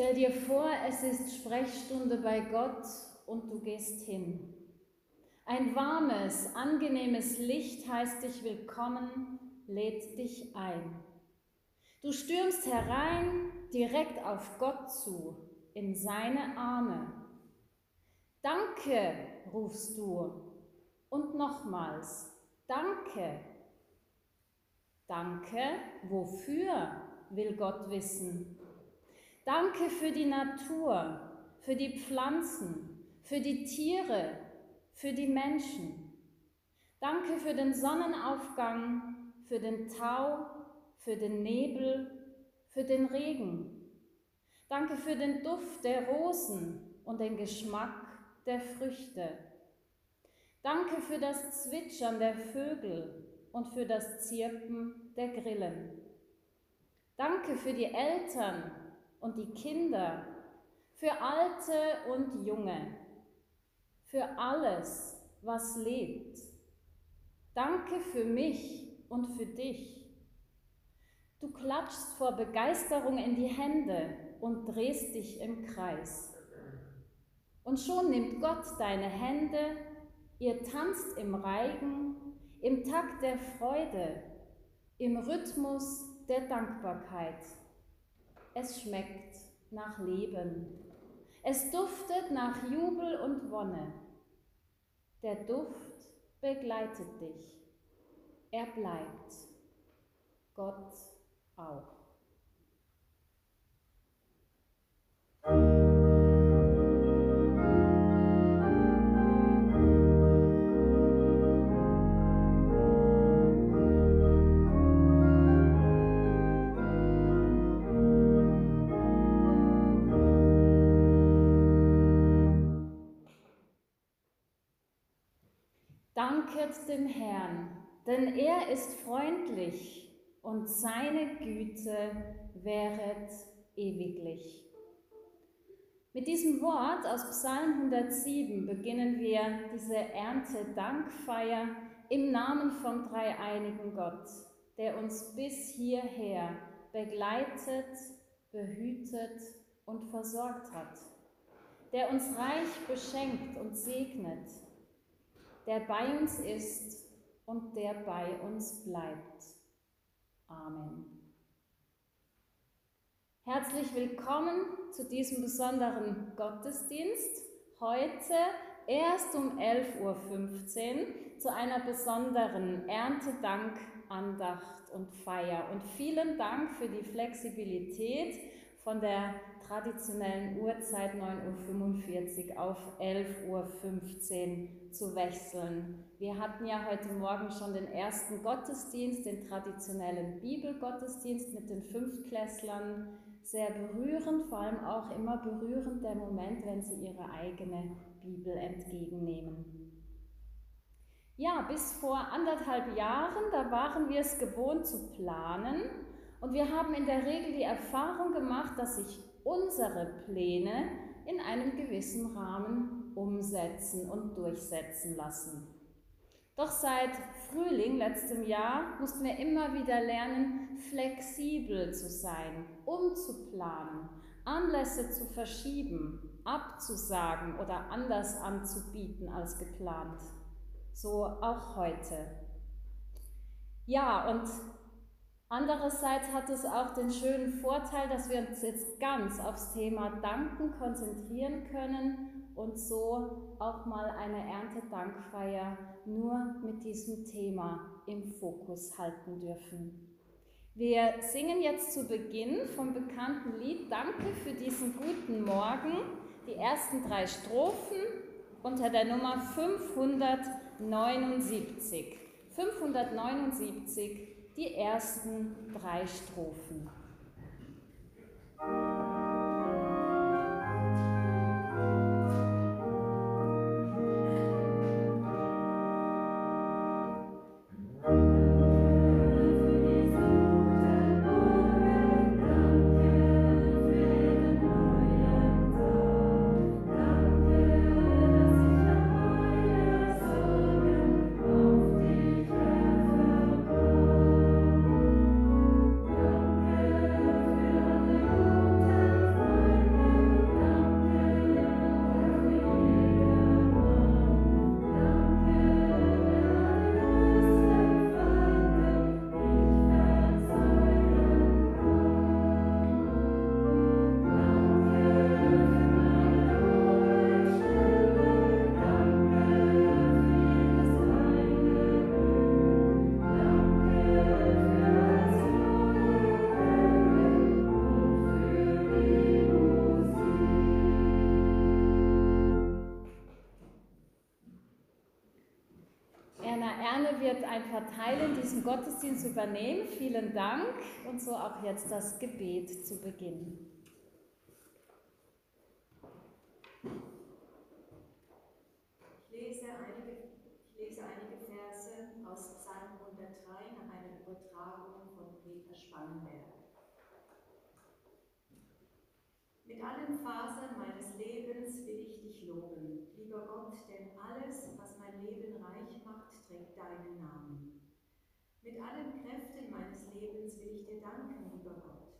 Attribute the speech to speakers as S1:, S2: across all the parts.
S1: Stell dir vor, es ist Sprechstunde bei Gott und du gehst hin. Ein warmes, angenehmes Licht heißt dich willkommen, lädt dich ein. Du stürmst herein, direkt auf Gott zu, in seine Arme. Danke, rufst du. Und nochmals, danke. Danke, wofür will Gott wissen? Danke für die Natur, für die Pflanzen, für die Tiere, für die Menschen. Danke für den Sonnenaufgang, für den Tau, für den Nebel, für den Regen. Danke für den Duft der Rosen und den Geschmack der Früchte. Danke für das Zwitschern der Vögel und für das Zirpen der Grillen. Danke für die Eltern und die Kinder, für Alte und Junge, für alles, was lebt. Danke für mich und für dich. Du klatschst vor Begeisterung in die Hände und drehst dich im Kreis. Und schon nimmt Gott deine Hände, ihr tanzt im Reigen, im Takt der Freude, im Rhythmus der Dankbarkeit. Es schmeckt nach Leben. Es duftet nach Jubel und Wonne. Der Duft begleitet dich. Er bleibt. Gott auch. Danket dem Herrn, denn er ist freundlich und seine Güte wäret ewiglich. Mit diesem Wort aus Psalm 107 beginnen wir diese Erntedankfeier im Namen vom dreieinigen Gott, der uns bis hierher begleitet, behütet und versorgt hat, der uns reich beschenkt und segnet der bei uns ist und der bei uns bleibt. Amen. Herzlich willkommen zu diesem besonderen Gottesdienst. Heute erst um 11.15 Uhr zu einer besonderen Erntedank, Andacht und Feier. Und vielen Dank für die Flexibilität von der traditionellen Uhrzeit 9.45 Uhr auf 11.15 Uhr zu wechseln. Wir hatten ja heute Morgen schon den ersten Gottesdienst, den traditionellen Bibelgottesdienst mit den Fünftklässlern. Sehr berührend, vor allem auch immer berührend der Moment, wenn sie ihre eigene Bibel entgegennehmen. Ja, bis vor anderthalb Jahren, da waren wir es gewohnt zu planen und wir haben in der Regel die Erfahrung gemacht, dass sich unsere Pläne in einem gewissen Rahmen umsetzen und durchsetzen lassen. Doch seit Frühling letztem Jahr mussten wir immer wieder lernen, flexibel zu sein, umzuplanen, Anlässe zu verschieben, abzusagen oder anders anzubieten als geplant. So auch heute. Ja, und Andererseits hat es auch den schönen Vorteil, dass wir uns jetzt ganz aufs Thema Danken konzentrieren können und so auch mal eine Erntedankfeier nur mit diesem Thema im Fokus halten dürfen. Wir singen jetzt zu Beginn vom bekannten Lied Danke für diesen guten Morgen die ersten drei Strophen unter der Nummer 579. 579 die ersten drei Strophen. Ein paar Teile in diesem Gottesdienst übernehmen. Vielen Dank und so auch jetzt das Gebet zu beginnen.
S2: Mit allen Fasern meines Lebens will ich dich loben, lieber Gott, denn alles, was mein Leben reich trägt deinen Namen. Mit allen Kräften meines Lebens will ich dir danken, lieber Gott.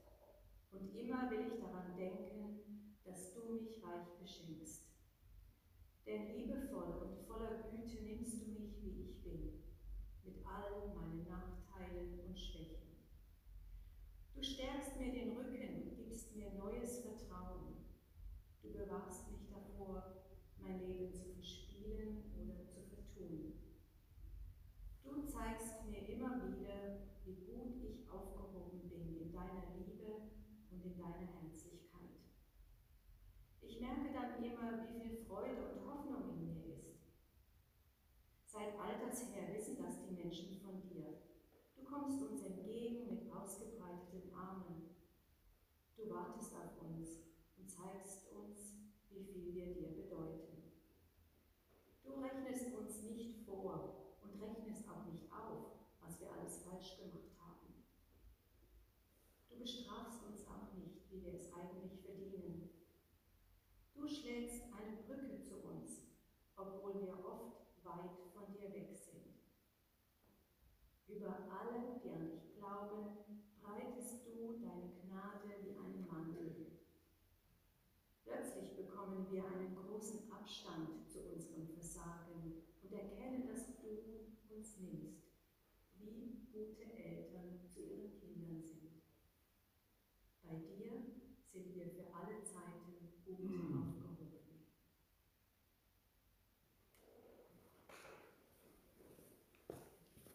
S2: Und immer will ich daran denken, dass du mich reich beschenkst. Denn liebevoll und voller Güte nimmst du mich, wie ich bin, mit all meinen Nachteilen und Schwächen. Du stärkst mir den Rücken, gibst mir neues Vertrauen. Du bewahrst mich davor, mein Leben zu verspielen oder zu vertun. Du zeigst mir immer wieder, wie gut ich aufgehoben bin in deiner Liebe und in deiner Herzlichkeit. Ich merke dann immer, wie viel Freude und Hoffnung in mir ist. Seit alters her wissen das die Menschen von dir. Du kommst uns entgegen mit ausgebreiteten Armen. Du wartest auf uns und zeigst uns, wie viel wir dir bedeuten. Du rechnest uns nicht vor und rechnest auch nicht auf, was wir alles falsch gemacht haben. Du bestrafst uns auch nicht, wie wir es eigentlich verdienen. Du schlägst eine Brücke zu uns, obwohl wir oft weit von dir weg sind. Über die an dich glauben, breitest du deine Gnade wie einen Mantel. Plötzlich bekommen wir einen großen Abstand zu unserem Versagen und erkennen, dass du uns nimmst, wie gute Eltern zu ihren Kindern sind. Bei dir sind wir für alle Zeiten gut aufgehoben.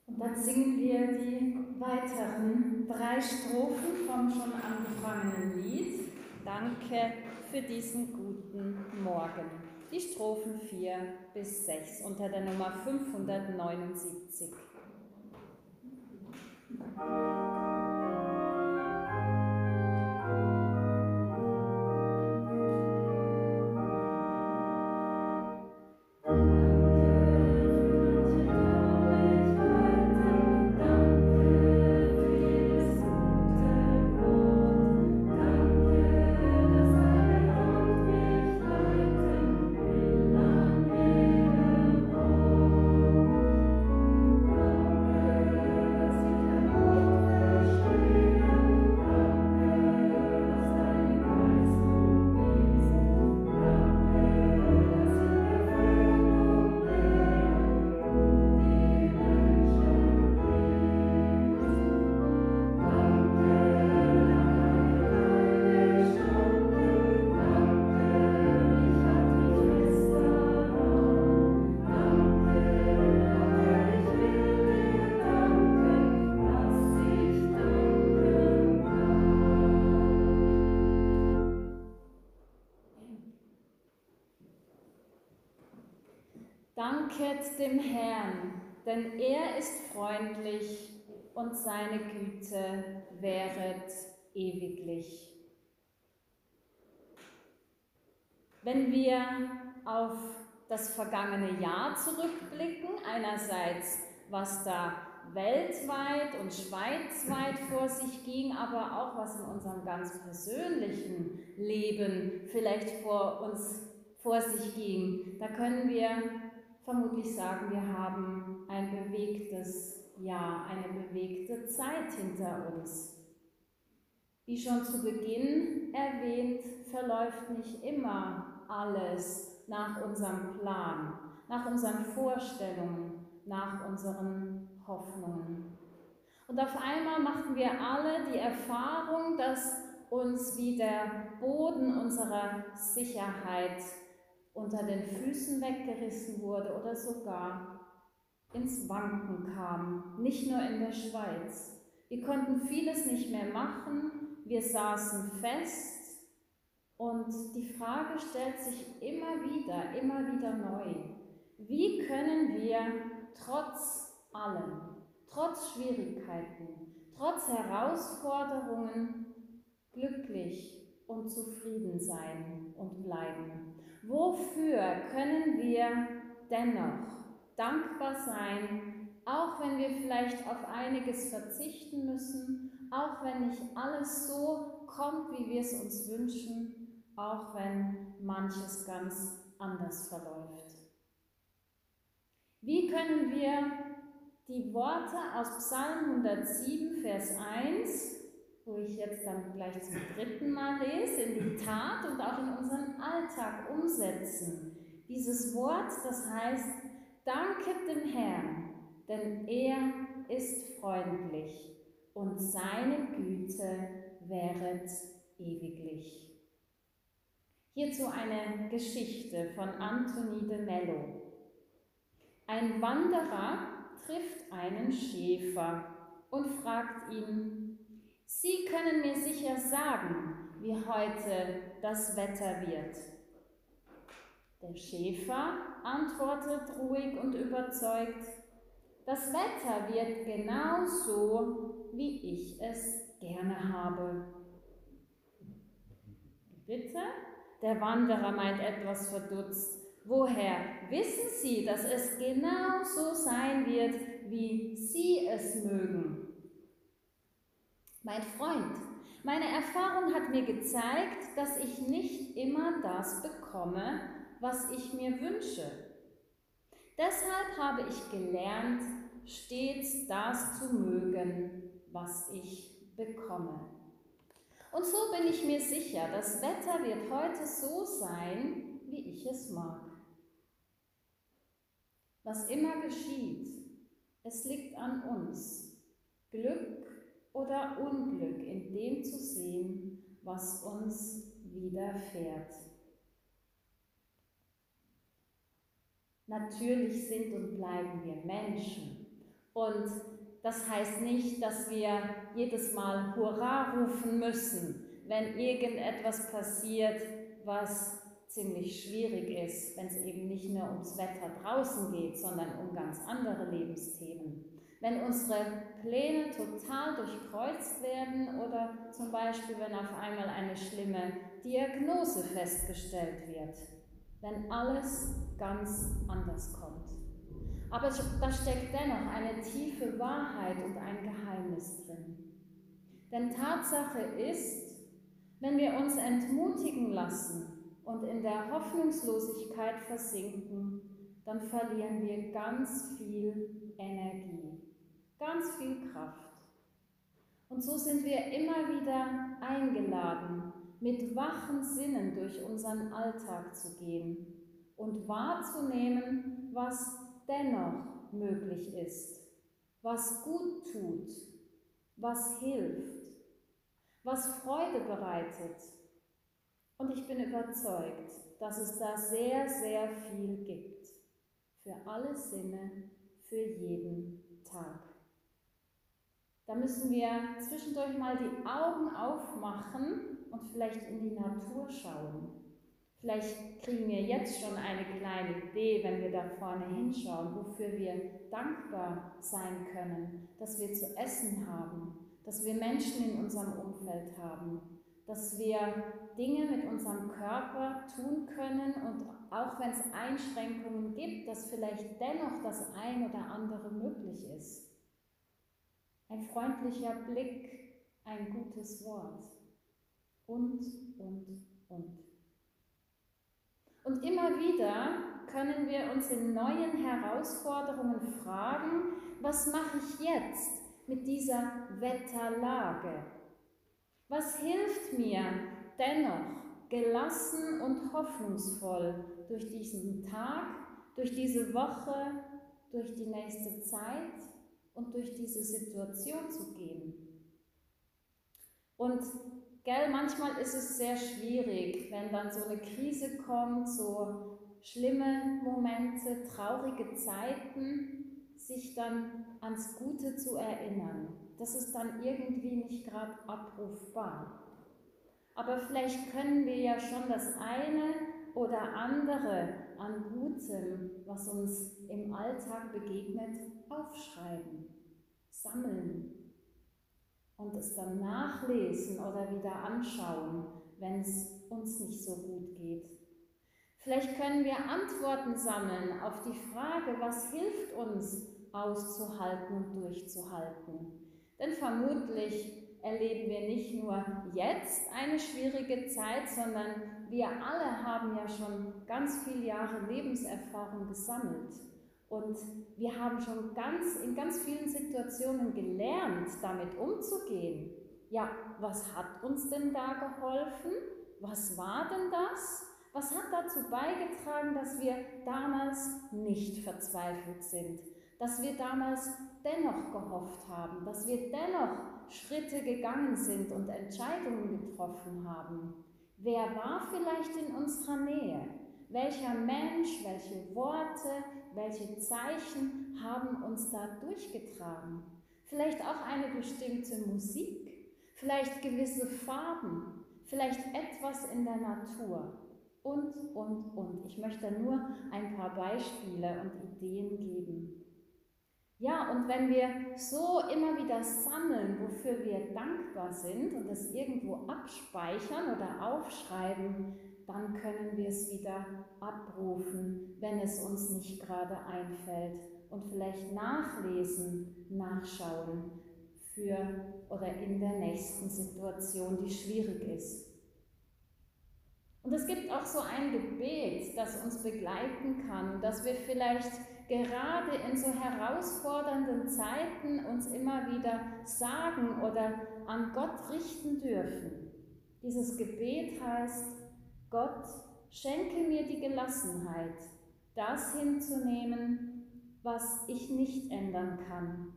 S1: Und dann singen wir die weiteren drei Strophen vom schon angefangenen Lied. Danke für diesen guten Morgen. Die Strophen 4 bis 6 unter der Nummer 579. Danket dem Herrn, denn er ist freundlich und seine Güte wäret ewiglich. Wenn wir auf das vergangene Jahr zurückblicken, einerseits was da weltweit und schweizweit vor sich ging, aber auch was in unserem ganz persönlichen Leben vielleicht vor uns vor sich ging, da können wir vermutlich sagen, wir haben ein bewegtes Jahr, eine bewegte Zeit hinter uns. Wie schon zu Beginn erwähnt, verläuft nicht immer alles nach unserem Plan, nach unseren Vorstellungen, nach unseren Hoffnungen. Und auf einmal machten wir alle die Erfahrung, dass uns wie der Boden unserer Sicherheit unter den Füßen weggerissen wurde oder sogar ins Wanken kam, nicht nur in der Schweiz. Wir konnten vieles nicht mehr machen, wir saßen fest und die Frage stellt sich immer wieder, immer wieder neu. Wie können wir trotz allem, trotz Schwierigkeiten, trotz Herausforderungen glücklich und zufrieden sein und bleiben? Wofür können wir dennoch dankbar sein, auch wenn wir vielleicht auf einiges verzichten müssen, auch wenn nicht alles so kommt, wie wir es uns wünschen, auch wenn manches ganz anders verläuft. Wie können wir die Worte aus Psalm 107, Vers 1, wo ich jetzt dann gleich zum dritten Mal lese, in die Tat und auch in unseren Alltag umsetzen? Dieses Wort, das heißt, danket dem Herrn, denn er ist freundlich und seine Güte wäret ewiglich. Hierzu eine Geschichte von Anthony de Mello. Ein Wanderer trifft einen Schäfer und fragt ihn, können mir sicher sagen, wie heute das Wetter wird. Der Schäfer antwortet ruhig und überzeugt, das Wetter wird genau so, wie ich es gerne habe. Bitte? Der Wanderer meint etwas verdutzt. Woher wissen Sie, dass es genau so sein wird, wie Sie es mögen? Mein Freund, meine Erfahrung hat mir gezeigt, dass ich nicht immer das bekomme, was ich mir wünsche. Deshalb habe ich gelernt, stets das zu mögen, was ich bekomme. Und so bin ich mir sicher, das Wetter wird heute so sein, wie ich es mag. Was immer geschieht, es liegt an uns, Glück oder Unglück in dem zu sehen, was uns widerfährt. Natürlich sind und bleiben wir Menschen. Und das heißt nicht, dass wir jedes Mal Hurra rufen müssen, wenn irgendetwas passiert, was ziemlich schwierig ist, wenn es eben nicht nur ums Wetter draußen geht, sondern um ganz andere Lebensthemen. Wenn unsere Pläne total durchkreuzt werden oder zum Beispiel, wenn auf einmal eine schlimme Diagnose festgestellt wird, wenn alles ganz anders kommt. Aber da steckt dennoch eine tiefe Wahrheit und ein Geheimnis drin. Denn Tatsache ist, wenn wir uns entmutigen lassen und in der Hoffnungslosigkeit versinken, dann verlieren wir ganz viel Energie, ganz viel Kraft. Und so sind wir immer wieder eingeladen, mit wachen Sinnen durch unseren Alltag zu gehen und wahrzunehmen, was dennoch möglich ist, was gut tut, was hilft, was Freude bereitet. Und ich bin überzeugt, dass es da sehr, sehr viel gibt. Für alle Sinne, für jeden Tag. Da müssen wir zwischendurch mal die Augen aufmachen und vielleicht in die Natur schauen Vielleicht kriegen wir jetzt schon eine kleine Idee, wenn wir da vorne hinschauen, wofür wir dankbar sein können, dass wir zu essen haben, dass wir Menschen in unserem Umfeld haben, dass wir Dinge mit unserem Körper tun können und auch wenn es Einschränkungen gibt, dass vielleicht dennoch das ein oder andere möglich ist. Ein freundlicher Blick, ein gutes Wort und, und, und. Und immer wieder können wir uns in neuen Herausforderungen fragen, was mache ich jetzt mit dieser Wetterlage? Was hilft mir dennoch gelassen und hoffnungsvoll durch diesen Tag, durch diese Woche, durch die nächste Zeit und durch diese Situation zu gehen? Und Gell, manchmal ist es sehr schwierig, wenn dann so eine Krise kommt, so schlimme Momente, traurige Zeiten, sich dann ans Gute zu erinnern. Das ist dann irgendwie nicht gerade abrufbar. Aber vielleicht können wir ja schon das eine oder andere an Gutem, was uns im Alltag begegnet, aufschreiben. und es dann nachlesen oder wieder anschauen, wenn es uns nicht so gut geht. Vielleicht können wir Antworten sammeln auf die Frage, was hilft uns auszuhalten und durchzuhalten. Denn vermutlich erleben wir nicht nur jetzt eine schwierige Zeit, sondern wir alle haben ja schon ganz viele Jahre Lebenserfahrung gesammelt. Und wir haben schon ganz, in ganz vielen Situationen gelernt, damit umzugehen. Ja, was hat uns denn da geholfen? Was war denn das? Was hat dazu beigetragen, dass wir damals nicht verzweifelt sind? Dass wir damals dennoch gehofft haben, dass wir dennoch Schritte gegangen sind und Entscheidungen getroffen haben? Wer war vielleicht in unserer Nähe? Welcher Mensch, welche Worte, welche Zeichen haben uns da durchgetragen? Vielleicht auch eine bestimmte Musik, vielleicht gewisse Farben, vielleicht etwas in der Natur und, und, und. Ich möchte nur ein paar Beispiele und Ideen geben. Ja, und wenn wir so immer wieder sammeln, wofür wir dankbar sind und es irgendwo abspeichern oder aufschreiben, dann können wir es wieder abrufen, wenn es uns nicht gerade einfällt und vielleicht nachlesen, nachschauen für oder in der nächsten Situation, die schwierig ist. Und es gibt auch so ein Gebet, das uns begleiten kann, dass wir vielleicht gerade in so herausfordernden Zeiten uns immer wieder sagen oder an Gott richten dürfen. Dieses Gebet heißt, Gott, schenke mir die Gelassenheit, das hinzunehmen, was ich nicht ändern kann.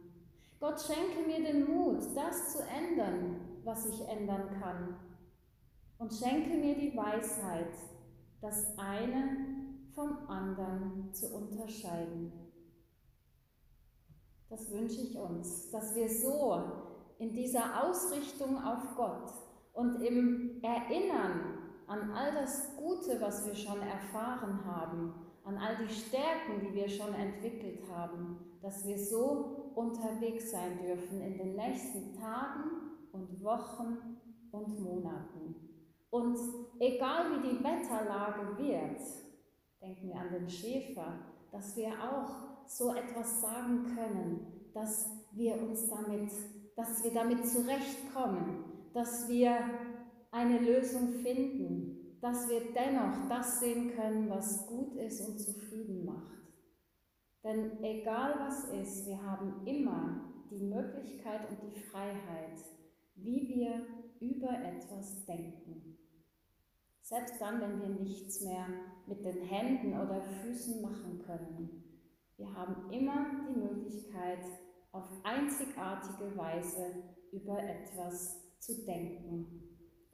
S1: Gott, schenke mir den Mut, das zu ändern, was ich ändern kann. Und schenke mir die Weisheit, das eine vom anderen zu unterscheiden. Das wünsche ich uns, dass wir so in dieser Ausrichtung auf Gott und im Erinnern an all das Gute, was wir schon erfahren haben, an all die Stärken, die wir schon entwickelt haben, dass wir so unterwegs sein dürfen in den nächsten Tagen und Wochen und Monaten. Und egal wie die Wetterlage wird, denken wir an den Schäfer, dass wir auch so etwas sagen können, dass wir uns damit, dass wir damit zurechtkommen, dass wir eine Lösung finden, dass wir dennoch das sehen können, was gut ist und zufrieden macht. Denn egal was ist, wir haben immer die Möglichkeit und die Freiheit, wie wir über etwas denken. Selbst dann, wenn wir nichts mehr mit den Händen oder Füßen machen können. Wir haben immer die Möglichkeit, auf einzigartige Weise über etwas zu denken.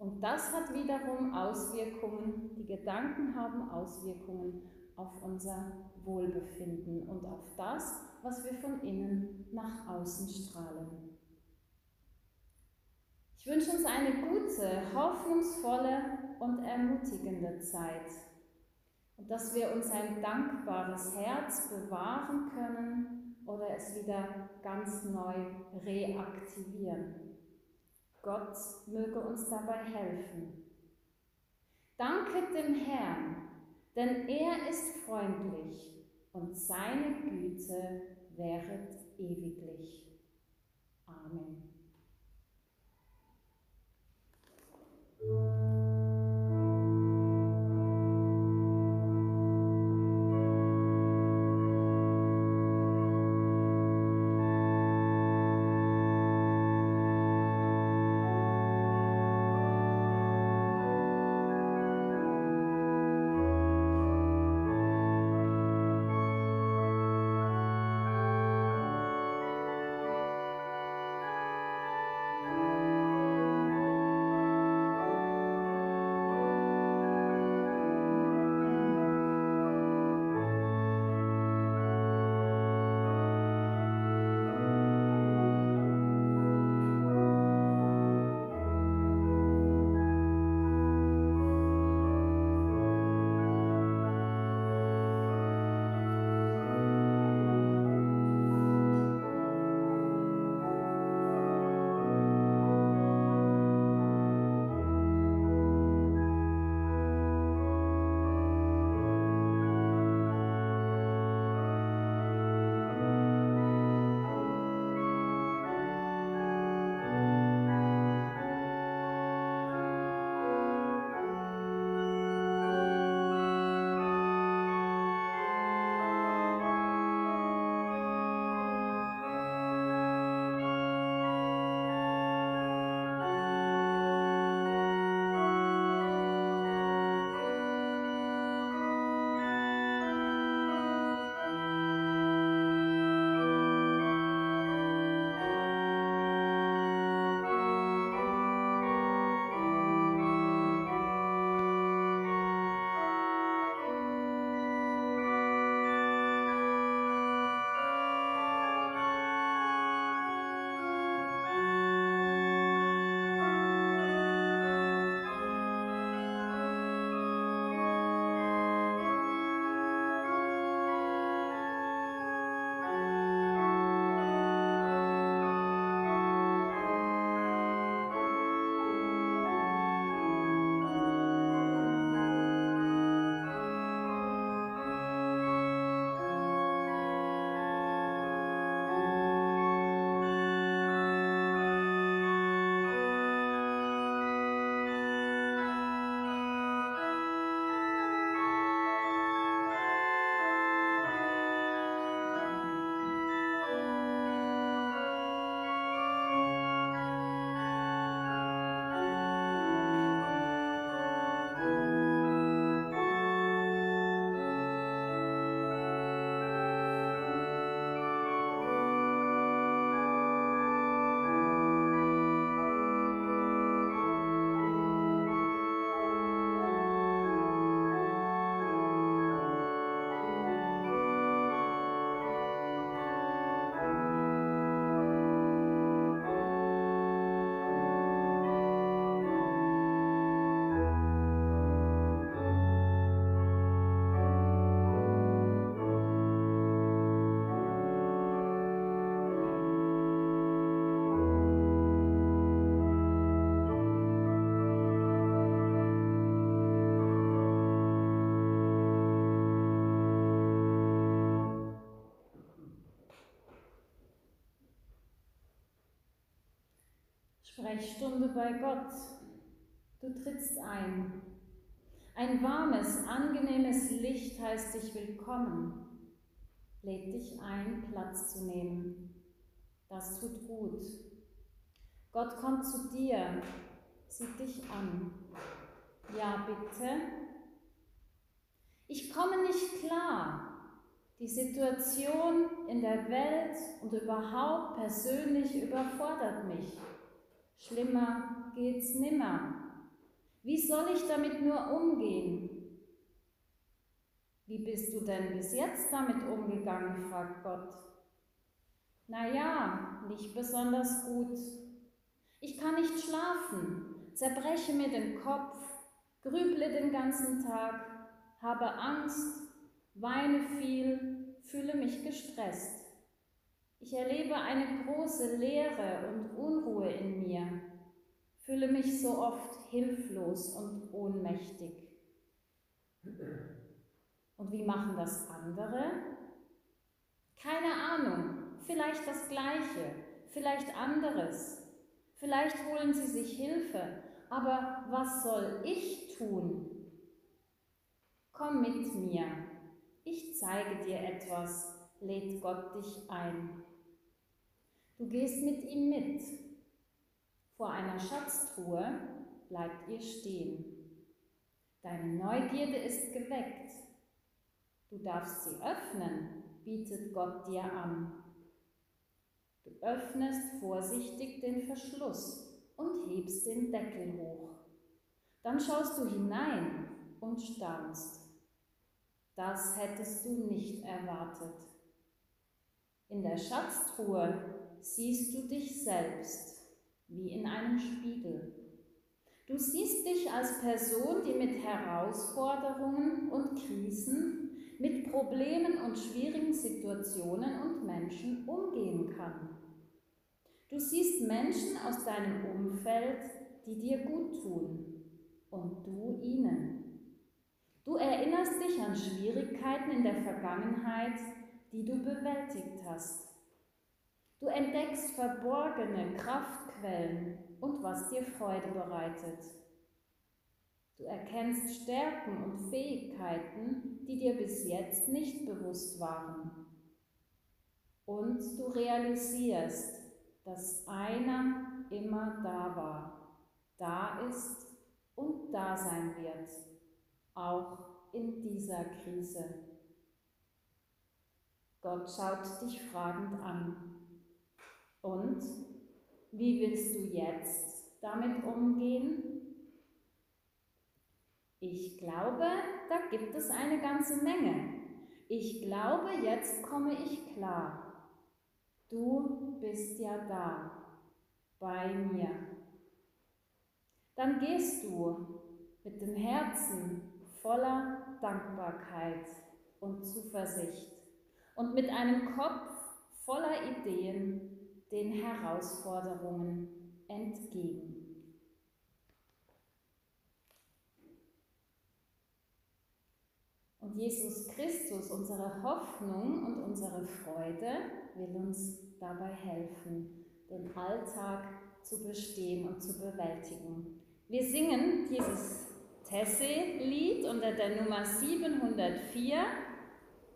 S1: Und das hat wiederum Auswirkungen, die Gedanken haben Auswirkungen auf unser Wohlbefinden und auf das, was wir von innen nach außen strahlen. Ich wünsche uns eine gute, hoffnungsvolle und ermutigende Zeit und dass wir uns ein dankbares Herz bewahren können oder es wieder ganz neu reaktivieren. Gott möge uns dabei helfen. Danket dem Herrn, denn er ist freundlich und seine Güte wäret ewiglich. Amen. Sprechstunde bei Gott. Du trittst ein. Ein warmes, angenehmes Licht heißt dich willkommen, lädt dich ein, Platz zu nehmen. Das tut gut. Gott kommt zu dir, sieht dich an. Ja, bitte. Ich komme nicht klar. Die Situation in der Welt und überhaupt persönlich überfordert mich. Schlimmer geht's nimmer. Wie soll ich damit nur umgehen? Wie bist du denn bis jetzt damit umgegangen? fragt Gott. Na ja, nicht besonders gut. Ich kann nicht schlafen, zerbreche mir den Kopf, grüble den ganzen Tag, habe Angst, weine viel, fühle mich gestresst. Ich erlebe eine große Leere und Unruhe in mir, fühle mich so oft hilflos und ohnmächtig. Und wie machen das andere? Keine Ahnung, vielleicht das Gleiche, vielleicht anderes. Vielleicht holen sie sich Hilfe, aber was soll ich tun? Komm mit mir, ich zeige dir etwas, lädt Gott dich ein. Du gehst mit ihm mit. Vor einer Schatztruhe bleibt ihr stehen. Deine Neugierde ist geweckt. Du darfst sie öffnen, bietet Gott dir an. Du öffnest vorsichtig den Verschluss und hebst den Deckel hoch. Dann schaust du hinein und staunst. Das hättest du nicht erwartet. In der Schatztruhe siehst du dich selbst wie in einem Spiegel. Du siehst dich als Person, die mit Herausforderungen und Krisen, mit Problemen und schwierigen Situationen und Menschen umgehen kann. Du siehst Menschen aus deinem Umfeld, die dir gut tun und du ihnen. Du erinnerst dich an Schwierigkeiten in der Vergangenheit, die du bewältigt hast. Du entdeckst verborgene Kraftquellen und was dir Freude bereitet. Du erkennst Stärken und Fähigkeiten, die dir bis jetzt nicht bewusst waren. Und du realisierst, dass einer immer da war, da ist und da sein wird, auch in dieser Krise. Gott schaut dich fragend an. Und wie willst du jetzt damit umgehen? Ich glaube, da gibt es eine ganze Menge. Ich glaube, jetzt komme ich klar. Du bist ja da, bei mir. Dann gehst du mit dem Herzen voller Dankbarkeit und Zuversicht und mit einem Kopf voller Ideen den Herausforderungen entgegen. Und Jesus Christus, unsere Hoffnung und unsere Freude, will uns dabei helfen, den Alltag zu bestehen und zu bewältigen. Wir singen dieses Tesse-Lied unter der Nummer 704,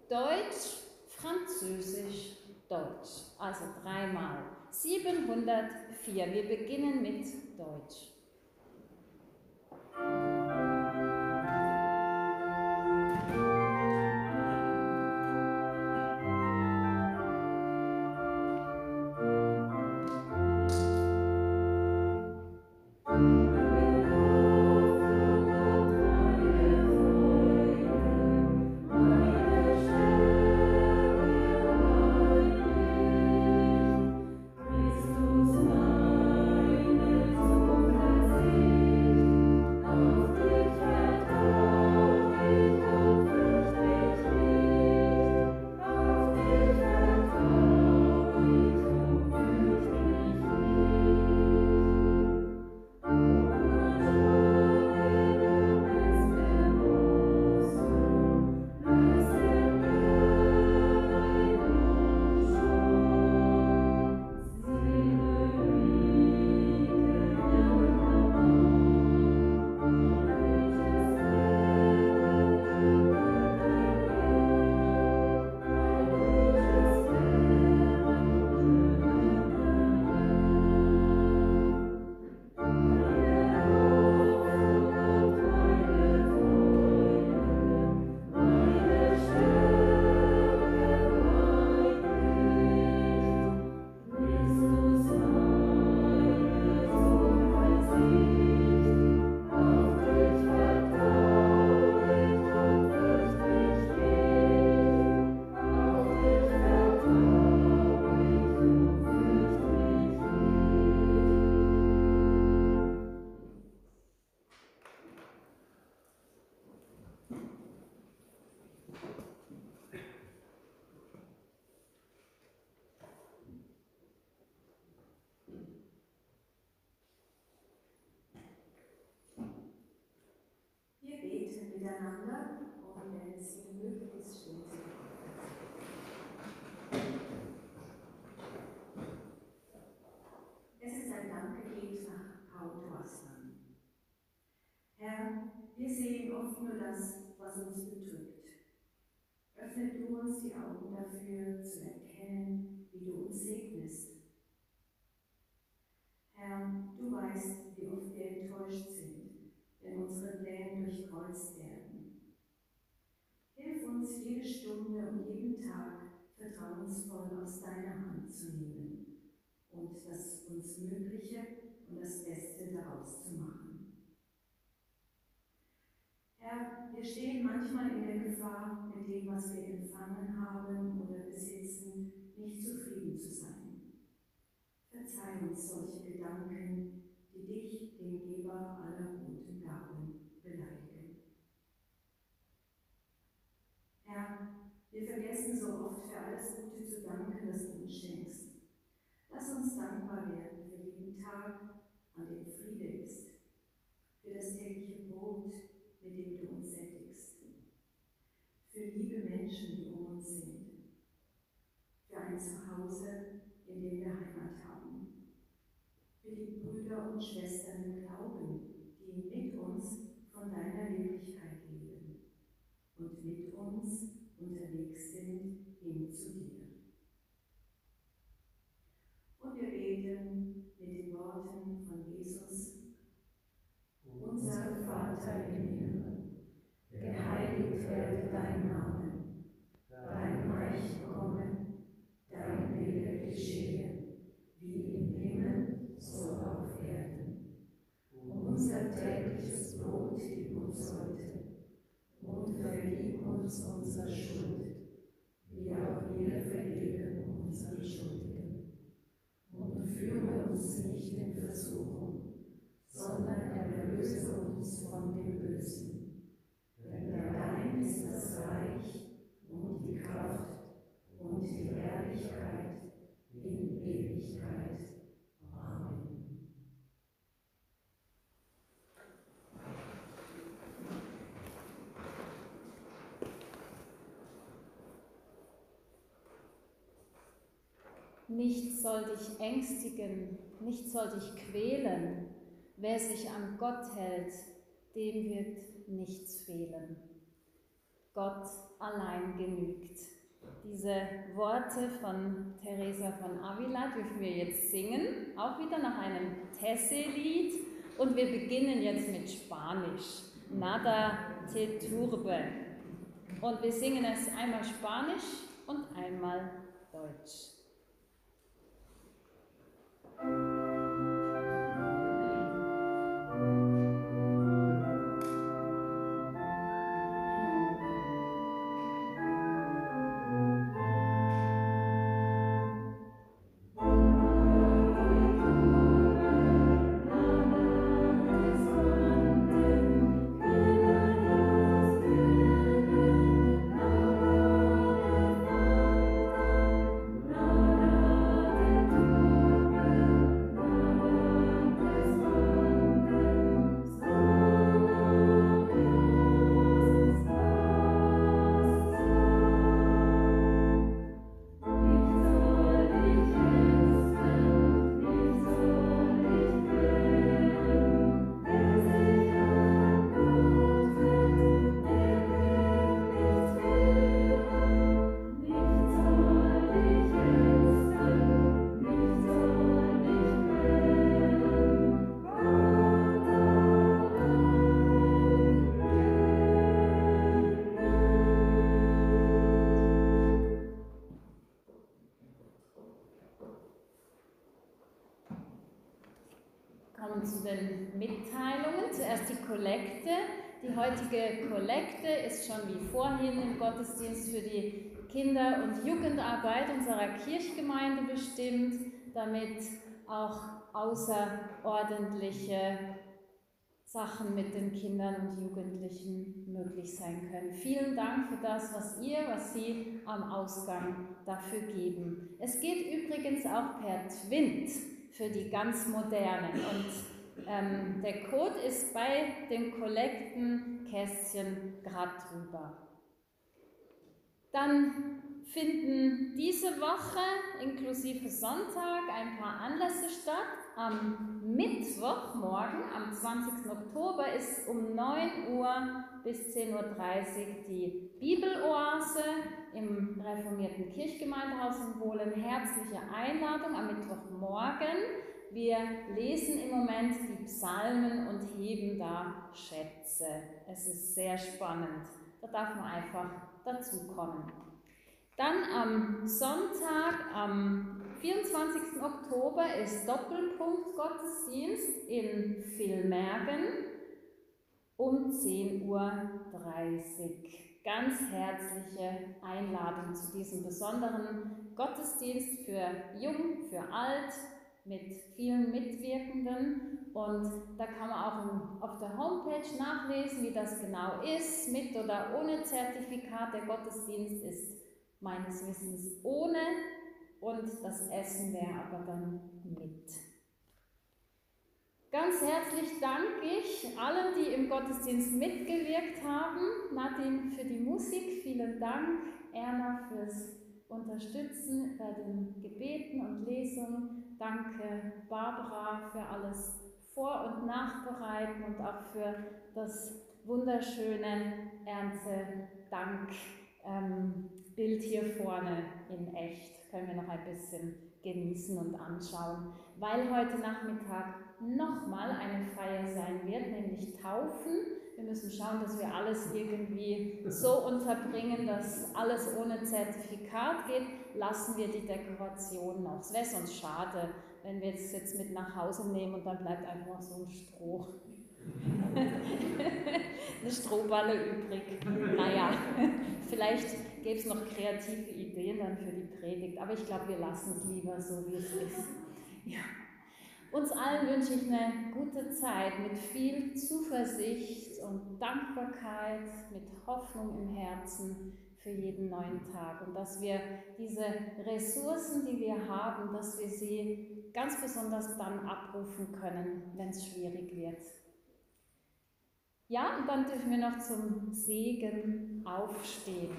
S1: Deutsch, Französisch, Deutsch. Also dreimal. 704. Wir beginnen mit Deutsch.
S2: Miteinander und wenn es Ihnen möglich ist, stehen Sie Es ist ein Dankgebet nach Paul Thorstmann. Herr, wir sehen oft nur das, was uns bedrückt. Öffne du uns die Augen dafür, zu erkennen, wie du uns segnest. Herr, du weißt, wie oft wir enttäuscht sind, wenn unsere Pläne durchkreuzt werden. Hilf uns, jede Stunde und jeden Tag vertrauensvoll aus deiner Hand zu nehmen und das uns Mögliche und das Beste daraus zu machen. Herr, wir stehen manchmal in der Gefahr, mit dem, was wir empfangen haben oder besitzen, nicht zufrieden zu sein. Verzeih uns solche Gedanken, die dich, den Geber aller guten Gaben, beleidigen. Herr, wir vergessen so oft für alles Gute zu danken, das du uns schenkst. Lass uns dankbar werden für jeden Tag, an dem Friede ist, für das tägliche Brot, mit dem du uns sättigst, für liebe Menschen, die um uns sind, für ein Zuhause, in dem wir Heimat haben, für die Brüder und Schwestern im Glauben, die mit uns von deiner Wirklichkeit leben und mit uns unterwegs sind hin zu dir. Und wir beten mit den Worten von Jesus. Unser Vater im Himmel, geheiligt werde dein Name, dein Reich komme, dein Wille geschehe, wie im Himmel, so auf Erden. Unser tägliches Brot gib uns heute und vergib uns unsere Schuld, wie auch wir vergeben unseren Schuldigen. Und führe uns nicht in Versuchung, sondern erlöse uns von dem Bösen. Denn dein ist das Reich und die Kraft und die Herrlichkeit in Ewigkeit. Amen.
S1: Nichts soll dich ängstigen, nichts soll dich quälen. Wer sich an Gott hält, dem wird nichts fehlen. Gott allein genügt. Diese Worte von Teresa von Avila dürfen wir jetzt singen, auch wieder nach einem Tesse-Lied. Und wir beginnen jetzt mit Spanisch. Nada te turbe. Und wir singen es einmal Spanisch und einmal Deutsch. thank you. Zuerst die Kollekte. Die heutige Kollekte ist schon wie vorhin im Gottesdienst für die Kinder- und Jugendarbeit unserer Kirchgemeinde bestimmt, damit auch außerordentliche Sachen mit den Kindern und Jugendlichen möglich sein können. Vielen Dank für das, was ihr, was Sie am Ausgang dafür geben. Es geht übrigens auch per Twint für die ganz modernen. Und Ähm, der Code ist bei den Kollektenkästchen gerade drüber. Dann finden diese Woche inklusive Sonntag ein paar Anlässe statt. Am Mittwochmorgen, am 20. Oktober, ist um 9 Uhr bis 10.30 Uhr die Bibeloase im reformierten Kirchgemeindehaus in Wohlen. Herzliche Einladung am Mittwochmorgen. Wir lesen im Moment die Psalmen und heben da Schätze. Es ist sehr spannend. Da darf man einfach dazukommen. Dann am Sonntag, am 24. Oktober, ist Doppelpunkt Gottesdienst in Villmergen um 10.30 Uhr. Ganz herzliche Einladung zu diesem besonderen Gottesdienst für Jung, für Alt, mit vielen Mitwirkenden. Und da kann man auch auf der Homepage nachlesen, wie das genau ist, mit oder ohne Zertifikat. Der Gottesdienst ist meines Wissens ohne und das Essen wäre aber dann mit. Ganz herzlich danke ich allen, die im Gottesdienst mitgewirkt haben. Nadine für die Musik, vielen Dank. Erna fürs Unterstützen bei den Gebeten und Lesungen. Danke Barbara für alles Vor- und Nachbereiten und auch für das wunderschöne Erntedank. Ähm, hier vorne in echt können wir noch ein bisschen genießen und anschauen, weil heute Nachmittag nochmal eine Feier sein wird, nämlich Taufen. Wir müssen schauen, dass wir alles irgendwie so unterbringen, dass alles ohne Zertifikat geht. Lassen wir die Dekoration noch. Es wäre sonst schade, wenn wir es jetzt mit nach Hause nehmen und dann bleibt einfach so ein Stroh. eine Strohballe übrig. Naja, vielleicht gäbe es noch kreative Ideen dann für die Predigt, aber ich glaube, wir lassen es lieber so, wie es ist. Ja. Uns allen wünsche ich eine gute Zeit mit viel Zuversicht und Dankbarkeit, mit Hoffnung im Herzen für jeden neuen Tag und dass wir diese Ressourcen, die wir haben, dass wir sie ganz besonders dann abrufen können, wenn es schwierig wird. Ja, und dann dürfen wir noch zum Segen aufstehen.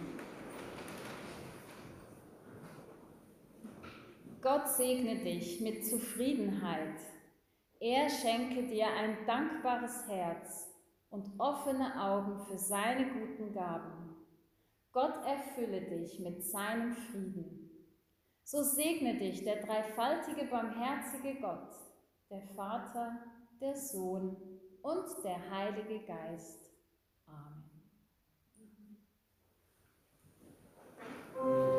S1: Gott segne dich mit Zufriedenheit. Er schenke dir ein dankbares Herz und offene Augen für seine guten Gaben. Gott erfülle dich mit seinem Frieden. So segne dich der dreifaltige, barmherzige Gott, der Vater, der Sohn und der Heilige Geist. Amen.